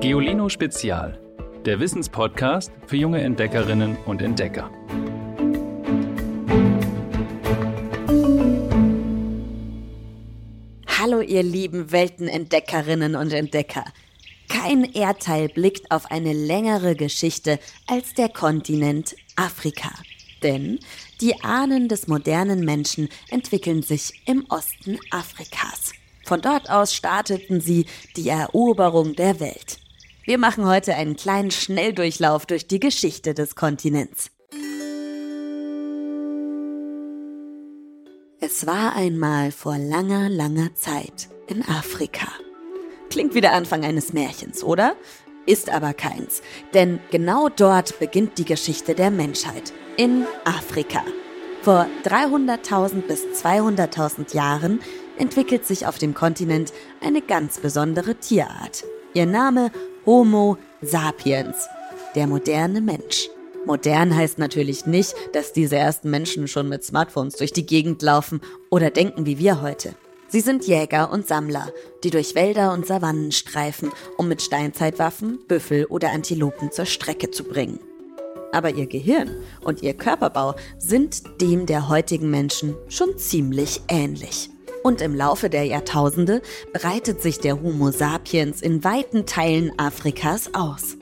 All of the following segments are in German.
Geolino Spezial, der Wissenspodcast für junge Entdeckerinnen und Entdecker. Hallo ihr lieben Weltenentdeckerinnen und Entdecker. Kein Erdteil blickt auf eine längere Geschichte als der Kontinent Afrika. Denn die Ahnen des modernen Menschen entwickeln sich im Osten Afrikas. Von dort aus starteten sie die Eroberung der Welt. Wir machen heute einen kleinen Schnelldurchlauf durch die Geschichte des Kontinents. Es war einmal vor langer, langer Zeit in Afrika. Klingt wie der Anfang eines Märchens, oder? Ist aber keins, denn genau dort beginnt die Geschichte der Menschheit, in Afrika. Vor 300.000 bis 200.000 Jahren entwickelt sich auf dem Kontinent eine ganz besondere Tierart. Ihr Name Homo sapiens, der moderne Mensch. Modern heißt natürlich nicht, dass diese ersten Menschen schon mit Smartphones durch die Gegend laufen oder denken wie wir heute. Sie sind Jäger und Sammler, die durch Wälder und Savannen streifen, um mit Steinzeitwaffen Büffel oder Antilopen zur Strecke zu bringen. Aber ihr Gehirn und ihr Körperbau sind dem der heutigen Menschen schon ziemlich ähnlich. Und im Laufe der Jahrtausende breitet sich der Homo sapiens in weiten Teilen Afrikas aus.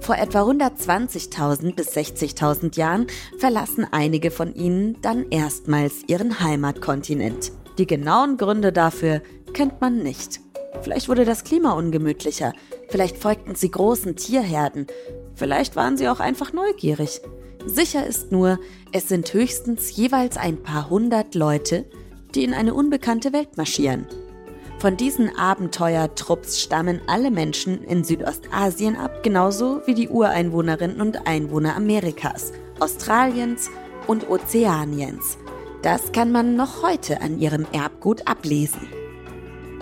Vor etwa 120.000 bis 60.000 Jahren verlassen einige von ihnen dann erstmals ihren Heimatkontinent. Die genauen Gründe dafür kennt man nicht. Vielleicht wurde das Klima ungemütlicher, vielleicht folgten sie großen Tierherden, vielleicht waren sie auch einfach neugierig. Sicher ist nur, es sind höchstens jeweils ein paar hundert Leute, die in eine unbekannte Welt marschieren. Von diesen Abenteuertrupps stammen alle Menschen in Südostasien ab, genauso wie die Ureinwohnerinnen und Einwohner Amerikas, Australiens und Ozeaniens. Das kann man noch heute an ihrem Erbgut ablesen.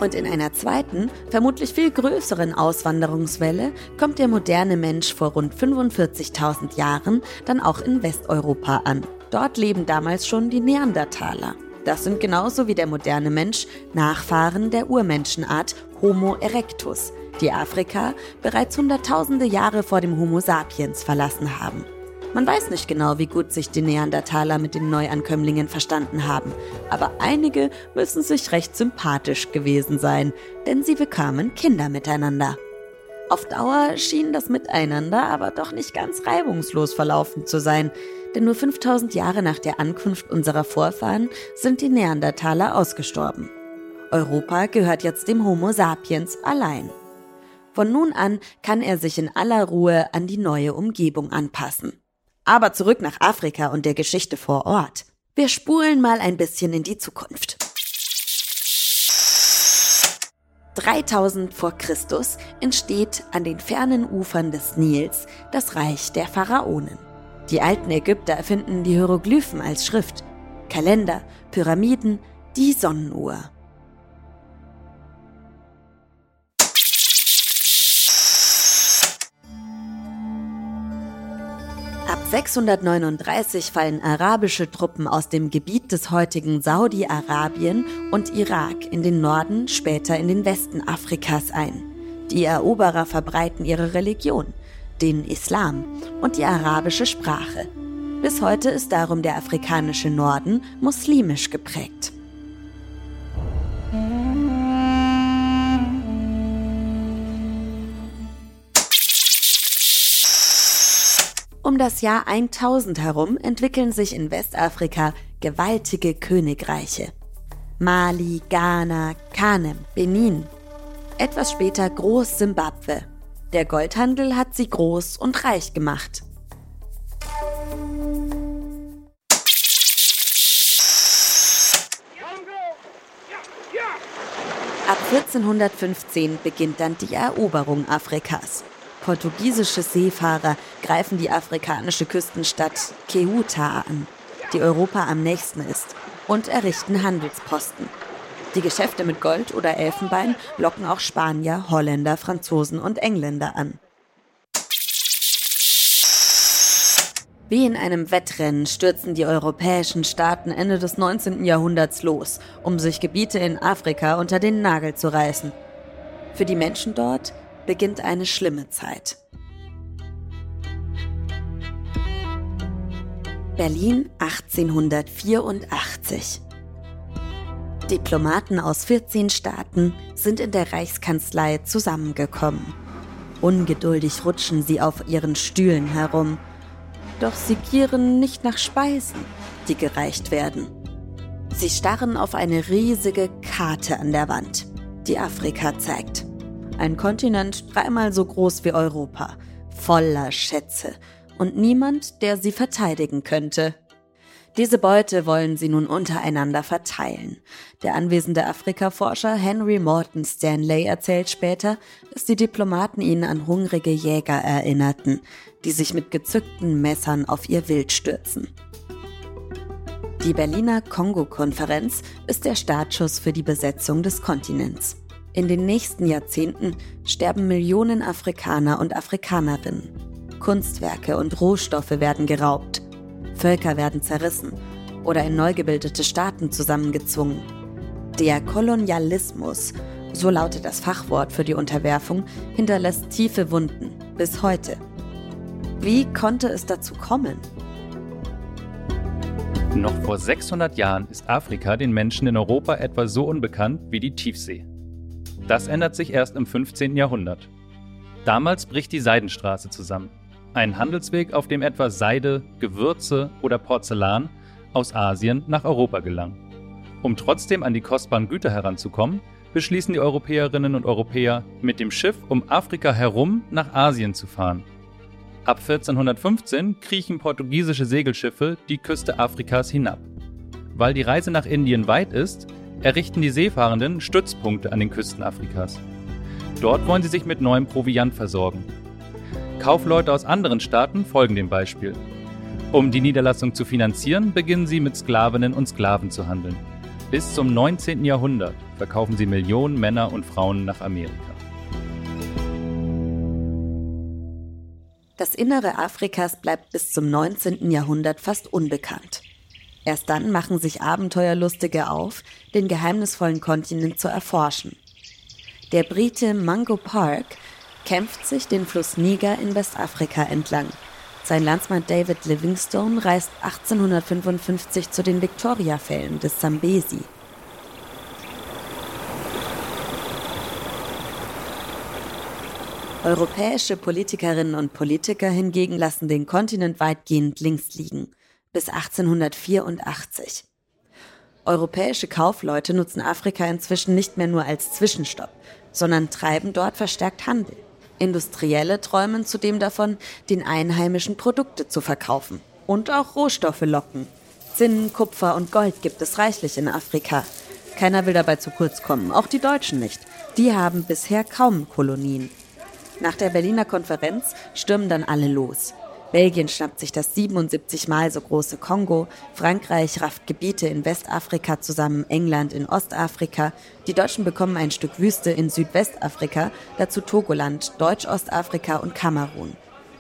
Und in einer zweiten, vermutlich viel größeren Auswanderungswelle kommt der moderne Mensch vor rund 45.000 Jahren dann auch in Westeuropa an. Dort leben damals schon die Neandertaler. Das sind genauso wie der moderne Mensch Nachfahren der Urmenschenart Homo erectus, die Afrika bereits Hunderttausende Jahre vor dem Homo sapiens verlassen haben. Man weiß nicht genau, wie gut sich die Neandertaler mit den Neuankömmlingen verstanden haben, aber einige müssen sich recht sympathisch gewesen sein, denn sie bekamen Kinder miteinander. Auf Dauer schien das Miteinander aber doch nicht ganz reibungslos verlaufen zu sein, denn nur 5000 Jahre nach der Ankunft unserer Vorfahren sind die Neandertaler ausgestorben. Europa gehört jetzt dem Homo sapiens allein. Von nun an kann er sich in aller Ruhe an die neue Umgebung anpassen. Aber zurück nach Afrika und der Geschichte vor Ort. Wir spulen mal ein bisschen in die Zukunft. 3000 vor Christus entsteht an den fernen Ufern des Nils das Reich der Pharaonen. Die alten Ägypter erfinden die Hieroglyphen als Schrift, Kalender, Pyramiden, die Sonnenuhr. Ab 639 fallen arabische Truppen aus dem Gebiet des heutigen Saudi-Arabien und Irak in den Norden, später in den Westen Afrikas ein. Die Eroberer verbreiten ihre Religion, den Islam und die arabische Sprache. Bis heute ist darum der afrikanische Norden muslimisch geprägt. Um das Jahr 1000 herum entwickeln sich in Westafrika gewaltige Königreiche. Mali, Ghana, Kanem, Benin. Etwas später Groß-Simbabwe der Goldhandel hat sie groß und reich gemacht. Ab 1415 beginnt dann die Eroberung Afrikas. Portugiesische Seefahrer greifen die afrikanische Küstenstadt Ceuta an, die Europa am nächsten ist, und errichten Handelsposten. Die Geschäfte mit Gold oder Elfenbein locken auch Spanier, Holländer, Franzosen und Engländer an. Wie in einem Wettrennen stürzen die europäischen Staaten Ende des 19. Jahrhunderts los, um sich Gebiete in Afrika unter den Nagel zu reißen. Für die Menschen dort beginnt eine schlimme Zeit. Berlin 1884. Diplomaten aus 14 Staaten sind in der Reichskanzlei zusammengekommen. Ungeduldig rutschen sie auf ihren Stühlen herum. Doch sie gieren nicht nach Speisen, die gereicht werden. Sie starren auf eine riesige Karte an der Wand, die Afrika zeigt. Ein Kontinent dreimal so groß wie Europa, voller Schätze und niemand, der sie verteidigen könnte. Diese Beute wollen sie nun untereinander verteilen. Der anwesende Afrikaforscher Henry Morton Stanley erzählt später, dass die Diplomaten ihn an hungrige Jäger erinnerten, die sich mit gezückten Messern auf ihr Wild stürzen. Die Berliner Kongo-Konferenz ist der Startschuss für die Besetzung des Kontinents. In den nächsten Jahrzehnten sterben Millionen Afrikaner und Afrikanerinnen. Kunstwerke und Rohstoffe werden geraubt. Völker werden zerrissen oder in neu gebildete Staaten zusammengezwungen. Der Kolonialismus, so lautet das Fachwort für die Unterwerfung, hinterlässt tiefe Wunden bis heute. Wie konnte es dazu kommen? Noch vor 600 Jahren ist Afrika den Menschen in Europa etwa so unbekannt wie die Tiefsee. Das ändert sich erst im 15. Jahrhundert. Damals bricht die Seidenstraße zusammen. Ein Handelsweg, auf dem etwa Seide, Gewürze oder Porzellan aus Asien nach Europa gelangen. Um trotzdem an die kostbaren Güter heranzukommen, beschließen die Europäerinnen und Europäer, mit dem Schiff um Afrika herum nach Asien zu fahren. Ab 1415 kriechen portugiesische Segelschiffe die Küste Afrikas hinab. Weil die Reise nach Indien weit ist, errichten die Seefahrenden Stützpunkte an den Küsten Afrikas. Dort wollen sie sich mit neuem Proviant versorgen. Kaufleute aus anderen Staaten folgen dem Beispiel. Um die Niederlassung zu finanzieren, beginnen sie mit Sklavinnen und Sklaven zu handeln. Bis zum 19. Jahrhundert verkaufen sie Millionen Männer und Frauen nach Amerika. Das Innere Afrikas bleibt bis zum 19. Jahrhundert fast unbekannt. Erst dann machen sich Abenteuerlustige auf, den geheimnisvollen Kontinent zu erforschen. Der Brite Mango Park kämpft sich den Fluss Niger in Westafrika entlang. Sein Landsmann David Livingstone reist 1855 zu den Victoria-Fällen des Zambesi. Europäische Politikerinnen und Politiker hingegen lassen den Kontinent weitgehend links liegen bis 1884. Europäische Kaufleute nutzen Afrika inzwischen nicht mehr nur als Zwischenstopp, sondern treiben dort verstärkt Handel. Industrielle träumen zudem davon, den einheimischen Produkte zu verkaufen und auch Rohstoffe locken. Zinn, Kupfer und Gold gibt es reichlich in Afrika. Keiner will dabei zu kurz kommen, auch die Deutschen nicht. Die haben bisher kaum Kolonien. Nach der Berliner Konferenz stürmen dann alle los. Belgien schnappt sich das 77 mal so große Kongo, Frankreich rafft Gebiete in Westafrika zusammen, England in Ostafrika, die Deutschen bekommen ein Stück Wüste in Südwestafrika, dazu Togoland, Deutsch-Ostafrika und Kamerun.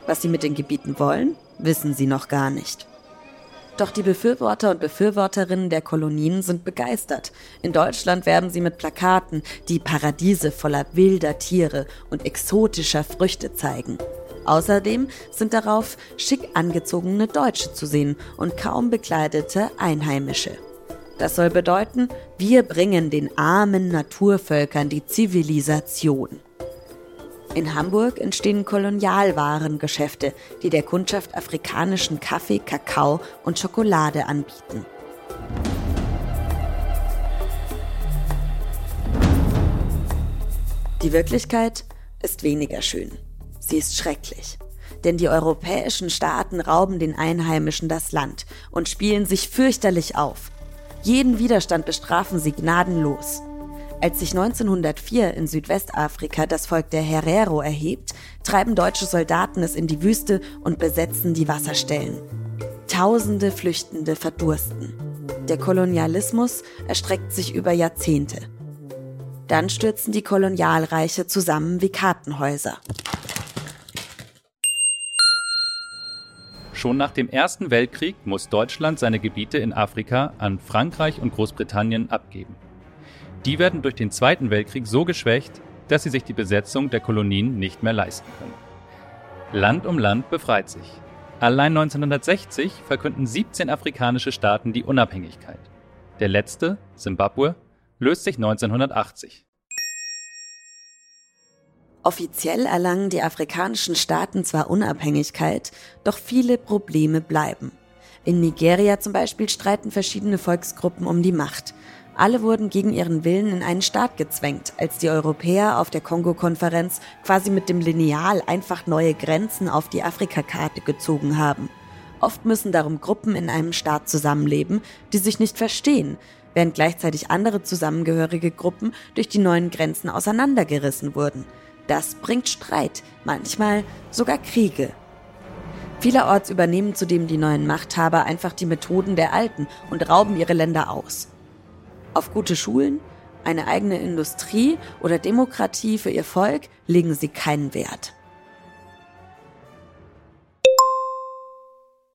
Was sie mit den Gebieten wollen, wissen sie noch gar nicht. Doch die Befürworter und Befürworterinnen der Kolonien sind begeistert. In Deutschland werben sie mit Plakaten, die Paradiese voller wilder Tiere und exotischer Früchte zeigen. Außerdem sind darauf schick angezogene Deutsche zu sehen und kaum bekleidete Einheimische. Das soll bedeuten, wir bringen den armen Naturvölkern die Zivilisation. In Hamburg entstehen Kolonialwarengeschäfte, die der Kundschaft afrikanischen Kaffee, Kakao und Schokolade anbieten. Die Wirklichkeit ist weniger schön. Sie ist schrecklich. Denn die europäischen Staaten rauben den Einheimischen das Land und spielen sich fürchterlich auf. Jeden Widerstand bestrafen sie gnadenlos. Als sich 1904 in Südwestafrika das Volk der Herero erhebt, treiben deutsche Soldaten es in die Wüste und besetzen die Wasserstellen. Tausende Flüchtende verdursten. Der Kolonialismus erstreckt sich über Jahrzehnte. Dann stürzen die Kolonialreiche zusammen wie Kartenhäuser. Schon nach dem Ersten Weltkrieg muss Deutschland seine Gebiete in Afrika an Frankreich und Großbritannien abgeben. Die werden durch den Zweiten Weltkrieg so geschwächt, dass sie sich die Besetzung der Kolonien nicht mehr leisten können. Land um Land befreit sich. Allein 1960 verkünden 17 afrikanische Staaten die Unabhängigkeit. Der letzte, Simbabwe, löst sich 1980. Offiziell erlangen die afrikanischen Staaten zwar Unabhängigkeit, doch viele Probleme bleiben. In Nigeria zum Beispiel streiten verschiedene Volksgruppen um die Macht. Alle wurden gegen ihren Willen in einen Staat gezwängt, als die Europäer auf der Kongo-Konferenz quasi mit dem Lineal einfach neue Grenzen auf die Afrikakarte gezogen haben. Oft müssen darum Gruppen in einem Staat zusammenleben, die sich nicht verstehen, während gleichzeitig andere zusammengehörige Gruppen durch die neuen Grenzen auseinandergerissen wurden. Das bringt Streit, manchmal sogar Kriege. Vielerorts übernehmen zudem die neuen Machthaber einfach die Methoden der Alten und rauben ihre Länder aus. Auf gute Schulen, eine eigene Industrie oder Demokratie für ihr Volk legen sie keinen Wert.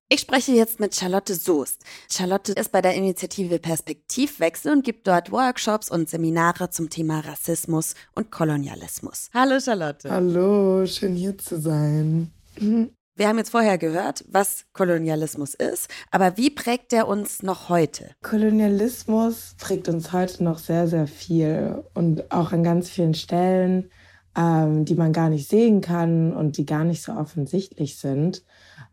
Ich spreche jetzt mit Charlotte Soest. Charlotte ist bei der Initiative Perspektivwechsel und gibt dort Workshops und Seminare zum Thema Rassismus und Kolonialismus. Hallo Charlotte. Hallo, schön hier zu sein. Wir haben jetzt vorher gehört, was Kolonialismus ist, aber wie prägt der uns noch heute? Kolonialismus prägt uns heute noch sehr, sehr viel und auch an ganz vielen Stellen, ähm, die man gar nicht sehen kann und die gar nicht so offensichtlich sind.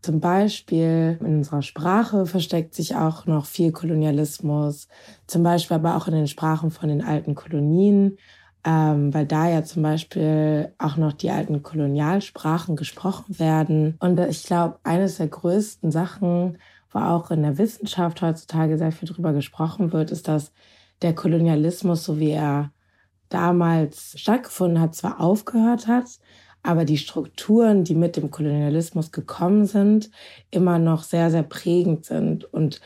Zum Beispiel in unserer Sprache versteckt sich auch noch viel Kolonialismus, zum Beispiel aber auch in den Sprachen von den alten Kolonien, ähm, weil da ja zum Beispiel auch noch die alten Kolonialsprachen gesprochen werden. Und ich glaube, eines der größten Sachen, wo auch in der Wissenschaft heutzutage sehr viel drüber gesprochen wird, ist, dass der Kolonialismus, so wie er damals stattgefunden hat, zwar aufgehört hat, aber die Strukturen, die mit dem Kolonialismus gekommen sind, immer noch sehr, sehr prägend sind und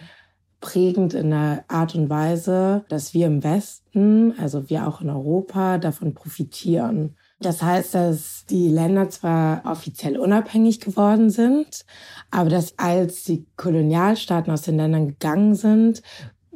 prägend in der Art und Weise, dass wir im Westen, also wir auch in Europa, davon profitieren. Das heißt, dass die Länder zwar offiziell unabhängig geworden sind, aber dass als die Kolonialstaaten aus den Ländern gegangen sind,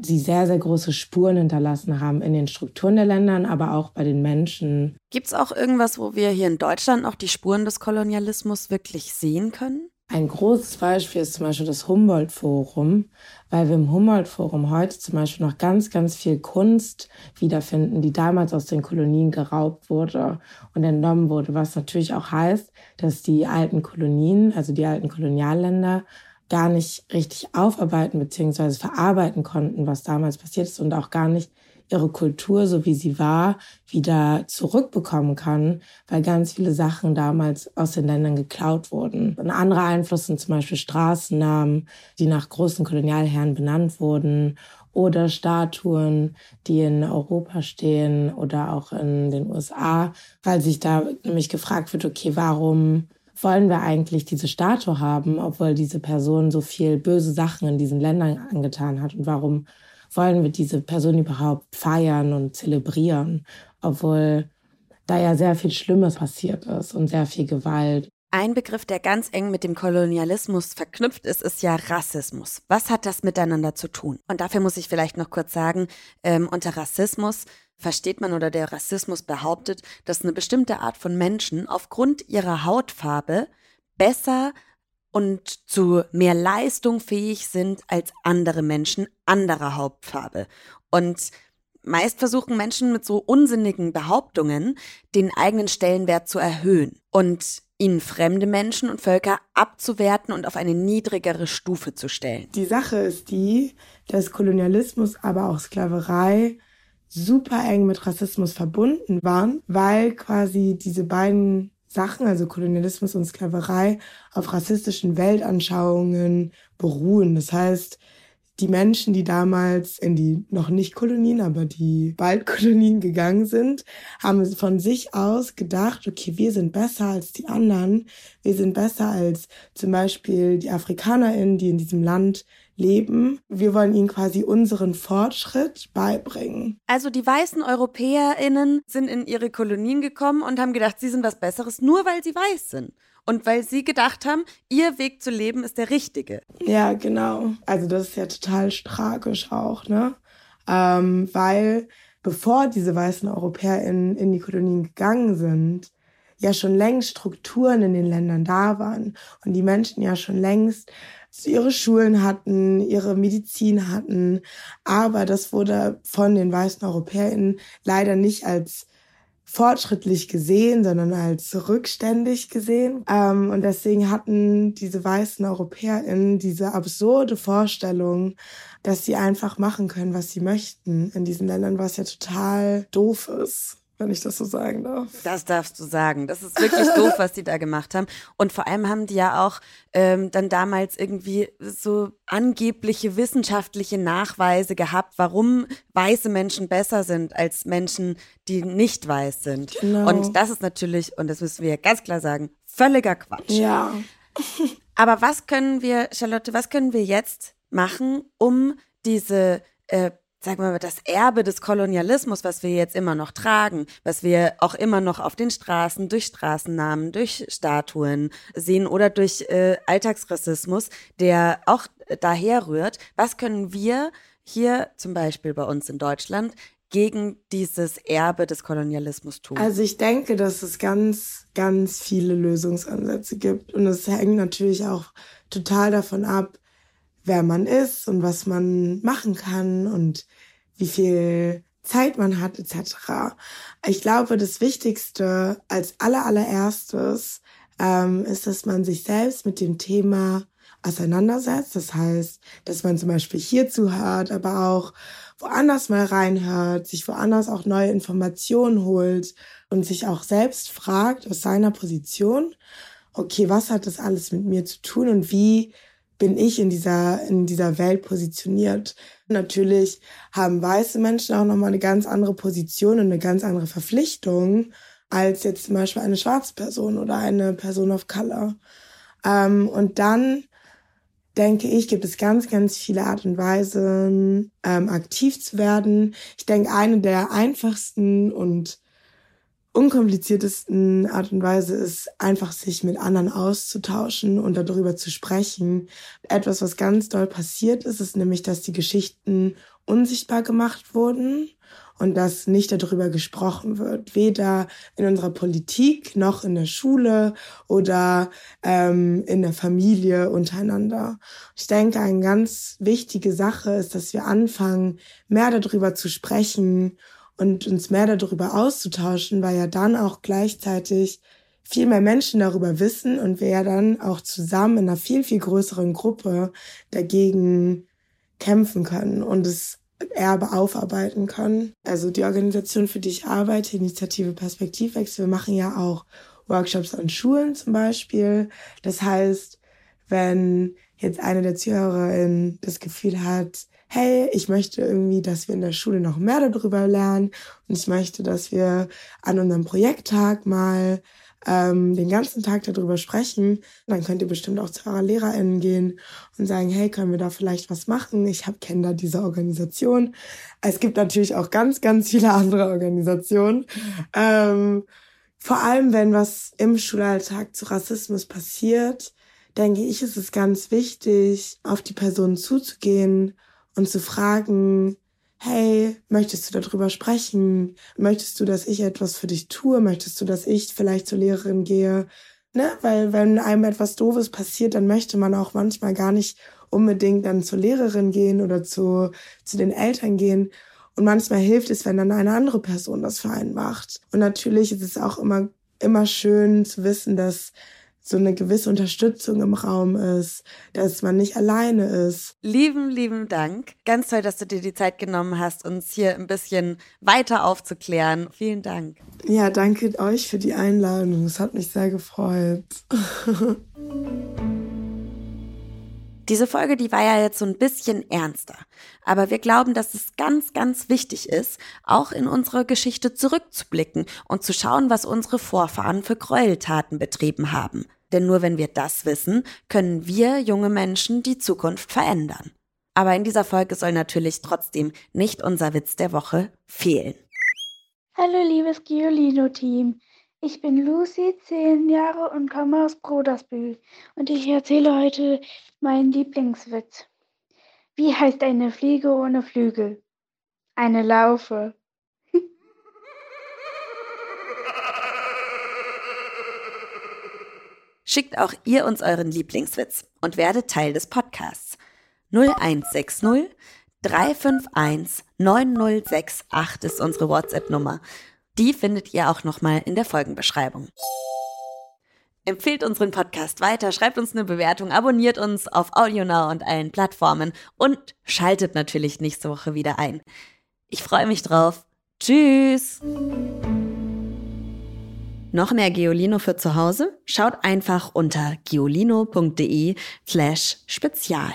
sie sehr, sehr große Spuren hinterlassen haben in den Strukturen der Länder, aber auch bei den Menschen. Gibt es auch irgendwas, wo wir hier in Deutschland noch die Spuren des Kolonialismus wirklich sehen können? Ein großes Beispiel ist zum Beispiel das Humboldt-Forum, weil wir im Humboldt-Forum heute zum Beispiel noch ganz, ganz viel Kunst wiederfinden, die damals aus den Kolonien geraubt wurde und entnommen wurde, was natürlich auch heißt, dass die alten Kolonien, also die alten Kolonialländer, gar nicht richtig aufarbeiten bzw. verarbeiten konnten, was damals passiert ist und auch gar nicht ihre Kultur, so wie sie war, wieder zurückbekommen kann, weil ganz viele Sachen damals aus den Ländern geklaut wurden. Ein anderer Einfluss sind zum Beispiel Straßennamen, die nach großen Kolonialherren benannt wurden oder Statuen, die in Europa stehen oder auch in den USA, weil sich da nämlich gefragt wird, okay, warum wollen wir eigentlich diese Statue haben, obwohl diese Person so viel böse Sachen in diesen Ländern angetan hat? Und warum wollen wir diese Person überhaupt feiern und zelebrieren, obwohl da ja sehr viel Schlimmes passiert ist und sehr viel Gewalt? Ein Begriff, der ganz eng mit dem Kolonialismus verknüpft ist, ist ja Rassismus. Was hat das miteinander zu tun? Und dafür muss ich vielleicht noch kurz sagen, ähm, unter Rassismus versteht man oder der Rassismus behauptet, dass eine bestimmte Art von Menschen aufgrund ihrer Hautfarbe besser und zu mehr Leistung fähig sind als andere Menschen anderer Hautfarbe. Und meist versuchen Menschen mit so unsinnigen Behauptungen den eigenen Stellenwert zu erhöhen und ihnen fremde Menschen und Völker abzuwerten und auf eine niedrigere Stufe zu stellen. Die Sache ist die, dass Kolonialismus, aber auch Sklaverei super eng mit Rassismus verbunden waren, weil quasi diese beiden Sachen, also Kolonialismus und Sklaverei, auf rassistischen Weltanschauungen beruhen. Das heißt, die Menschen, die damals in die noch nicht Kolonien, aber die bald Kolonien gegangen sind, haben von sich aus gedacht, okay, wir sind besser als die anderen. Wir sind besser als zum Beispiel die AfrikanerInnen, die in diesem Land leben. Wir wollen ihnen quasi unseren Fortschritt beibringen. Also die weißen EuropäerInnen sind in ihre Kolonien gekommen und haben gedacht, sie sind was Besseres, nur weil sie weiß sind. Und weil sie gedacht haben, ihr Weg zu leben ist der richtige. Ja, genau. Also das ist ja total tragisch auch, ne? Ähm, weil bevor diese weißen EuropäerInnen in die Kolonien gegangen sind, ja schon längst Strukturen in den Ländern da waren und die Menschen ja schon längst ihre Schulen hatten, ihre Medizin hatten, aber das wurde von den weißen EuropäerInnen leider nicht als fortschrittlich gesehen, sondern als rückständig gesehen. Ähm, und deswegen hatten diese weißen EuropäerInnen diese absurde Vorstellung, dass sie einfach machen können, was sie möchten in diesen Ländern, was ja total doof ist wenn ich das so sagen darf. Das darfst du sagen. Das ist wirklich doof, was die da gemacht haben. Und vor allem haben die ja auch ähm, dann damals irgendwie so angebliche wissenschaftliche Nachweise gehabt, warum weiße Menschen besser sind als Menschen, die nicht weiß sind. Genau. Und das ist natürlich, und das müssen wir ganz klar sagen, völliger Quatsch. Ja. Aber was können wir, Charlotte, was können wir jetzt machen, um diese äh, sagen wir mal, das Erbe des Kolonialismus, was wir jetzt immer noch tragen, was wir auch immer noch auf den Straßen, durch Straßennamen, durch Statuen sehen oder durch äh, Alltagsrassismus, der auch daher rührt. Was können wir hier zum Beispiel bei uns in Deutschland gegen dieses Erbe des Kolonialismus tun? Also ich denke, dass es ganz, ganz viele Lösungsansätze gibt. Und es hängt natürlich auch total davon ab, wer man ist und was man machen kann und wie viel Zeit man hat etc. Ich glaube, das Wichtigste als aller allererstes ähm, ist, dass man sich selbst mit dem Thema auseinandersetzt. Das heißt, dass man zum Beispiel hier zuhört, aber auch woanders mal reinhört, sich woanders auch neue Informationen holt und sich auch selbst fragt aus seiner Position, okay, was hat das alles mit mir zu tun und wie bin ich in dieser, in dieser Welt positioniert. Natürlich haben weiße Menschen auch nochmal eine ganz andere Position und eine ganz andere Verpflichtung als jetzt zum Beispiel eine schwarze Person oder eine Person of Color. Ähm, und dann denke ich, gibt es ganz, ganz viele Art und Weisen, ähm, aktiv zu werden. Ich denke, eine der einfachsten und unkompliziertesten Art und Weise ist, einfach sich mit anderen auszutauschen und darüber zu sprechen. Etwas, was ganz doll passiert ist, ist nämlich, dass die Geschichten unsichtbar gemacht wurden und dass nicht darüber gesprochen wird, weder in unserer Politik noch in der Schule oder ähm, in der Familie untereinander. Ich denke, eine ganz wichtige Sache ist, dass wir anfangen, mehr darüber zu sprechen und uns mehr darüber auszutauschen, weil ja dann auch gleichzeitig viel mehr Menschen darüber wissen und wir ja dann auch zusammen in einer viel, viel größeren Gruppe dagegen kämpfen können und das Erbe aufarbeiten können. Also die Organisation, für die ich arbeite, Initiative Perspektivwechsel, wir machen ja auch Workshops an Schulen zum Beispiel. Das heißt, wenn jetzt eine der ZuhörerInnen das Gefühl hat, hey, ich möchte irgendwie, dass wir in der Schule noch mehr darüber lernen und ich möchte, dass wir an unserem Projekttag mal ähm, den ganzen Tag darüber sprechen. Dann könnt ihr bestimmt auch zu eurer LehrerInnen gehen und sagen, hey, können wir da vielleicht was machen? Ich habe kenne da diese Organisation. Es gibt natürlich auch ganz, ganz viele andere Organisationen. Ähm, vor allem, wenn was im Schulalltag zu Rassismus passiert, denke ich, ist es ganz wichtig, auf die Person zuzugehen und zu fragen, hey, möchtest du darüber sprechen? Möchtest du, dass ich etwas für dich tue? Möchtest du, dass ich vielleicht zur Lehrerin gehe? Ne? Weil wenn einem etwas Doofes passiert, dann möchte man auch manchmal gar nicht unbedingt dann zur Lehrerin gehen oder zu, zu den Eltern gehen. Und manchmal hilft es, wenn dann eine andere Person das für einen macht. Und natürlich ist es auch immer, immer schön zu wissen, dass so eine gewisse Unterstützung im Raum ist, dass man nicht alleine ist. Lieben, lieben Dank. Ganz toll, dass du dir die Zeit genommen hast, uns hier ein bisschen weiter aufzuklären. Vielen Dank. Ja, danke euch für die Einladung. Es hat mich sehr gefreut. Diese Folge, die war ja jetzt so ein bisschen ernster. Aber wir glauben, dass es ganz, ganz wichtig ist, auch in unsere Geschichte zurückzublicken und zu schauen, was unsere Vorfahren für Gräueltaten betrieben haben. Denn nur wenn wir das wissen, können wir junge Menschen die Zukunft verändern. Aber in dieser Folge soll natürlich trotzdem nicht unser Witz der Woche fehlen. Hallo liebes Giolino-Team. Ich bin Lucy, zehn Jahre und komme aus Brodersbühl. Und ich erzähle heute meinen Lieblingswitz. Wie heißt eine Fliege ohne Flügel? Eine Laufe. Schickt auch ihr uns euren Lieblingswitz und werdet Teil des Podcasts. 0160 351 9068 ist unsere WhatsApp-Nummer. Die findet ihr auch nochmal in der Folgenbeschreibung. Empfehlt unseren Podcast weiter, schreibt uns eine Bewertung, abonniert uns auf AudioNow und allen Plattformen und schaltet natürlich nächste Woche wieder ein. Ich freue mich drauf. Tschüss! Noch mehr Geolino für zu Hause? Schaut einfach unter geolino.de slash spezial.